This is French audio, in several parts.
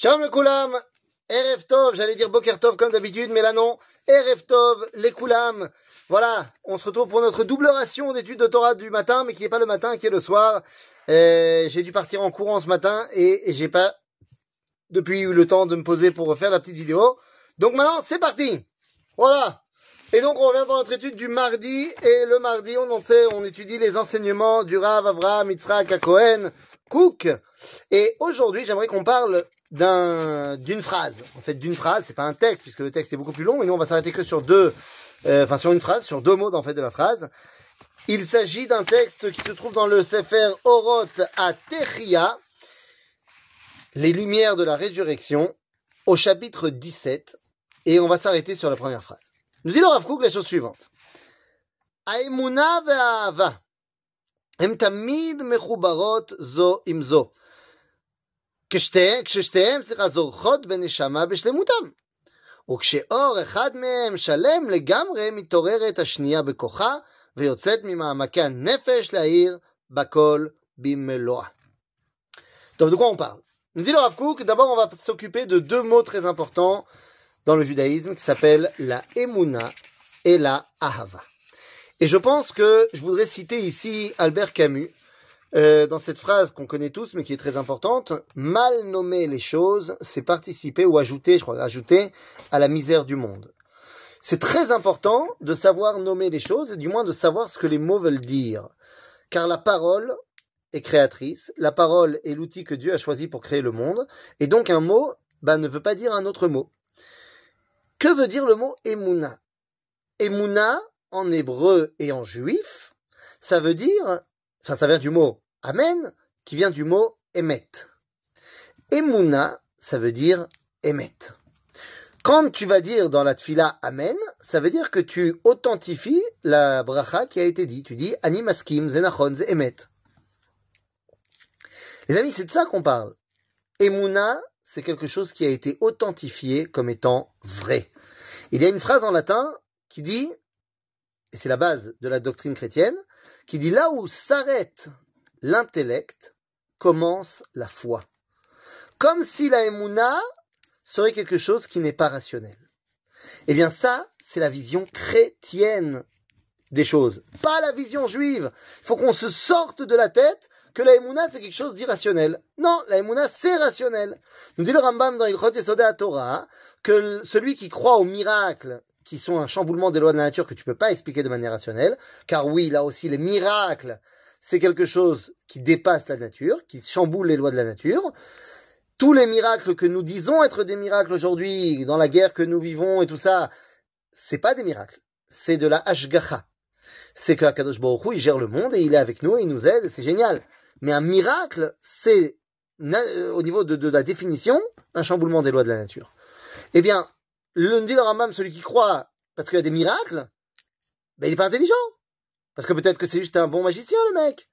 Shalom le Koulam, Erev j'allais dire Boker Tov comme d'habitude, mais là non, Erev Tov, les Koulam. Voilà, on se retrouve pour notre double ration d'études de Torah du matin, mais qui n'est pas le matin, qui est le soir. J'ai dû partir en courant ce matin et, et j'ai pas depuis eu le temps de me poser pour refaire la petite vidéo. Donc maintenant, c'est parti Voilà Et donc on revient dans notre étude du mardi, et le mardi, on en sait, on étudie les enseignements du Rav Avraham Yitzhak Cohen, Cook. Et aujourd'hui, j'aimerais qu'on parle d'un d'une phrase. En fait, d'une phrase, c'est pas un texte puisque le texte est beaucoup plus long. mais nous, on va s'arrêter que sur deux, euh, enfin sur une phrase, sur deux mots en fait de la phrase. Il s'agit d'un texte qui se trouve dans le Sefer Oroth à Techia, les Lumières de la Résurrection, au chapitre 17, et on va s'arrêter sur la première phrase. Nous dit le Rav la chose suivante. Tamid mechubarot zo imzo. זו. כששתיהן, כששתיהן סליחה, זורחות בנשמה בשלמותם. וכשאור אחד מהם שלם לגמרי, מתעוררת השנייה בכוחה, ויוצאת ממעמקי הנפש להאיר בכל במלואה. טוב, de quoi on parle Nous dit le Rav Kook, d'abord on va s'occuper de deux mots très importants dans le judaïsme qui s'appellent la Emouna et la Ahava. Et je pense que je voudrais citer ici Albert Camus, euh, dans cette phrase qu'on connaît tous, mais qui est très importante, mal nommer les choses, c'est participer ou ajouter, je crois, ajouter à la misère du monde. C'est très important de savoir nommer les choses et du moins de savoir ce que les mots veulent dire. Car la parole est créatrice, la parole est l'outil que Dieu a choisi pour créer le monde, et donc un mot bah, ne veut pas dire un autre mot. Que veut dire le mot Emouna Emouna, en hébreu et en juif, ça veut dire ça vient du mot Amen, qui vient du mot Emet. Emouna, ça veut dire Emet. Quand tu vas dire dans la tfila Amen, ça veut dire que tu authentifies la bracha qui a été dit. Tu dis Ani maskim zenachon Emet. Les amis, c'est de ça qu'on parle. Emouna, c'est quelque chose qui a été authentifié comme étant vrai. Il y a une phrase en latin qui dit, et c'est la base de la doctrine chrétienne, qui dit là où s'arrête l'intellect, commence la foi. Comme si la Emouna serait quelque chose qui n'est pas rationnel. Eh bien ça, c'est la vision chrétienne des choses, pas la vision juive. Il faut qu'on se sorte de la tête que la Emouna c'est quelque chose d'irrationnel. Non, la Emouna c'est rationnel. Nous dit le Rambam dans Ilchot Yesoda Torah que celui qui croit aux miracles qui sont un chamboulement des lois de la nature que tu peux pas expliquer de manière rationnelle, car oui, là aussi les miracles, c'est quelque chose qui dépasse la nature, qui chamboule les lois de la nature. Tous les miracles que nous disons être des miracles aujourd'hui, dans la guerre que nous vivons et tout ça, c'est pas des miracles, c'est de la hashgacha. C'est que Akadosh Baruch Hu, il gère le monde et il est avec nous il nous aide, c'est génial. Mais un miracle, c'est au niveau de, de la définition, un chamboulement des lois de la nature. Eh bien, le dit le Rambam, celui qui croit parce qu'il y a des miracles, ben il est pas intelligent. Parce que peut-être que c'est juste un bon magicien, le mec.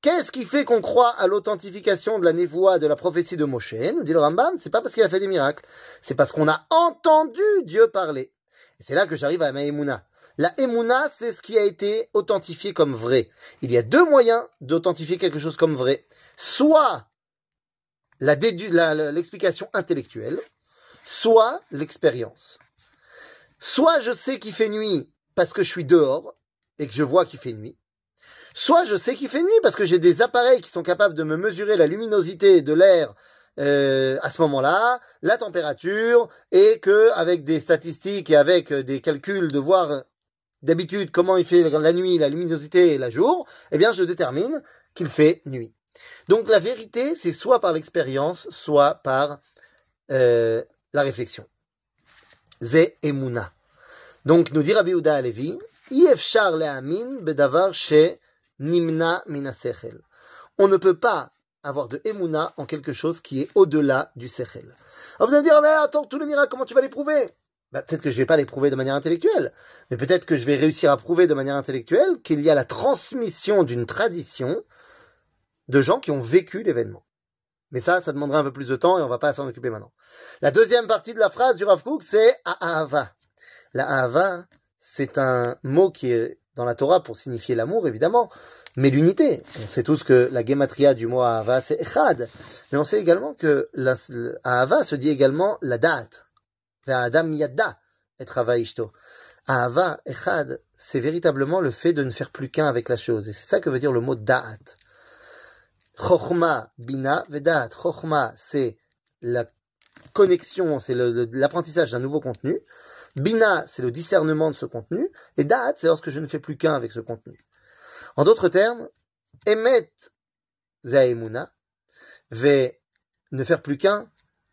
Qu'est-ce qui fait qu'on croit à l'authentification de la névoie de la prophétie de Moshe Nous dit le Rambam, c'est pas parce qu'il a fait des miracles, c'est parce qu'on a entendu Dieu parler. Et c'est là que j'arrive à ma Emouna. La Emouna, c'est ce qui a été authentifié comme vrai. Il y a deux moyens d'authentifier quelque chose comme vrai. Soit l'explication intellectuelle, soit l'expérience. Soit je sais qu'il fait nuit parce que je suis dehors et que je vois qu'il fait nuit. Soit je sais qu'il fait nuit parce que j'ai des appareils qui sont capables de me mesurer la luminosité de l'air euh, à ce moment-là, la température, et que avec des statistiques et avec des calculs de voir d'habitude comment il fait la nuit, la luminosité et la jour, eh bien je détermine qu'il fait nuit. Donc la vérité, c'est soit par l'expérience, soit par euh, la réflexion. Ze emuna. Donc, nous dit Rabbi Uda Alevi, le'amin bedavar she nimna minasechel. On ne peut pas avoir de emuna en quelque chose qui est au-delà du sechel. Alors vous allez me dire, mais attends, tous les miracles, comment tu vas les prouver bah, Peut-être que je vais pas les prouver de manière intellectuelle, mais peut-être que je vais réussir à prouver de manière intellectuelle qu'il y a la transmission d'une tradition de gens qui ont vécu l'événement. Mais ça, ça demandera un peu plus de temps et on va pas s'en occuper maintenant. La deuxième partie de la phrase du Rav Kook, c'est Ahava. La Ahava, c'est un mot qui est dans la Torah pour signifier l'amour, évidemment. mais l'unité. On sait tous que la gematria du mot Ahava, c'est Echad. Mais on sait également que la, Ahava se dit également la date. Adam yadda et ishto. Ahava, Echad, c'est véritablement le fait de ne faire plus qu'un avec la chose. Et c'est ça que veut dire le mot da'at. Chochma, bina, vedat. Chochma, c'est la connexion, c'est l'apprentissage d'un nouveau contenu. Bina, c'est le discernement de ce contenu. Et da'at, c'est lorsque je ne fais plus qu'un avec ce contenu. En d'autres termes, emet zaemuna, ve ne faire plus qu'un,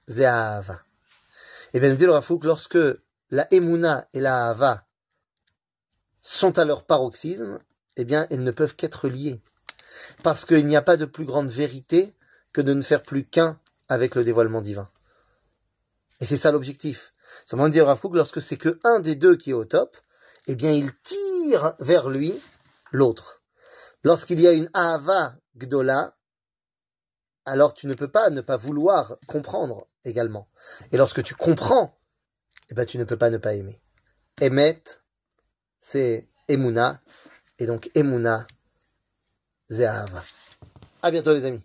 ze'ahava. Et bien, dit le Rafouk, lorsque la emuna et la hava sont à leur paroxysme, eh bien, elles ne peuvent qu'être liées. Parce qu'il n'y a pas de plus grande vérité que de ne faire plus qu'un avec le dévoilement divin. Et c'est ça l'objectif. Seulement dire Rav lorsque c'est que un des deux qui est au top, eh bien, il tire vers lui l'autre. Lorsqu'il y a une Ahava Gdola, alors tu ne peux pas ne pas vouloir comprendre également. Et lorsque tu comprends, eh ben, tu ne peux pas ne pas aimer. Emet, c'est Emuna, et donc Emuna, c'est Ahava. À bientôt les amis.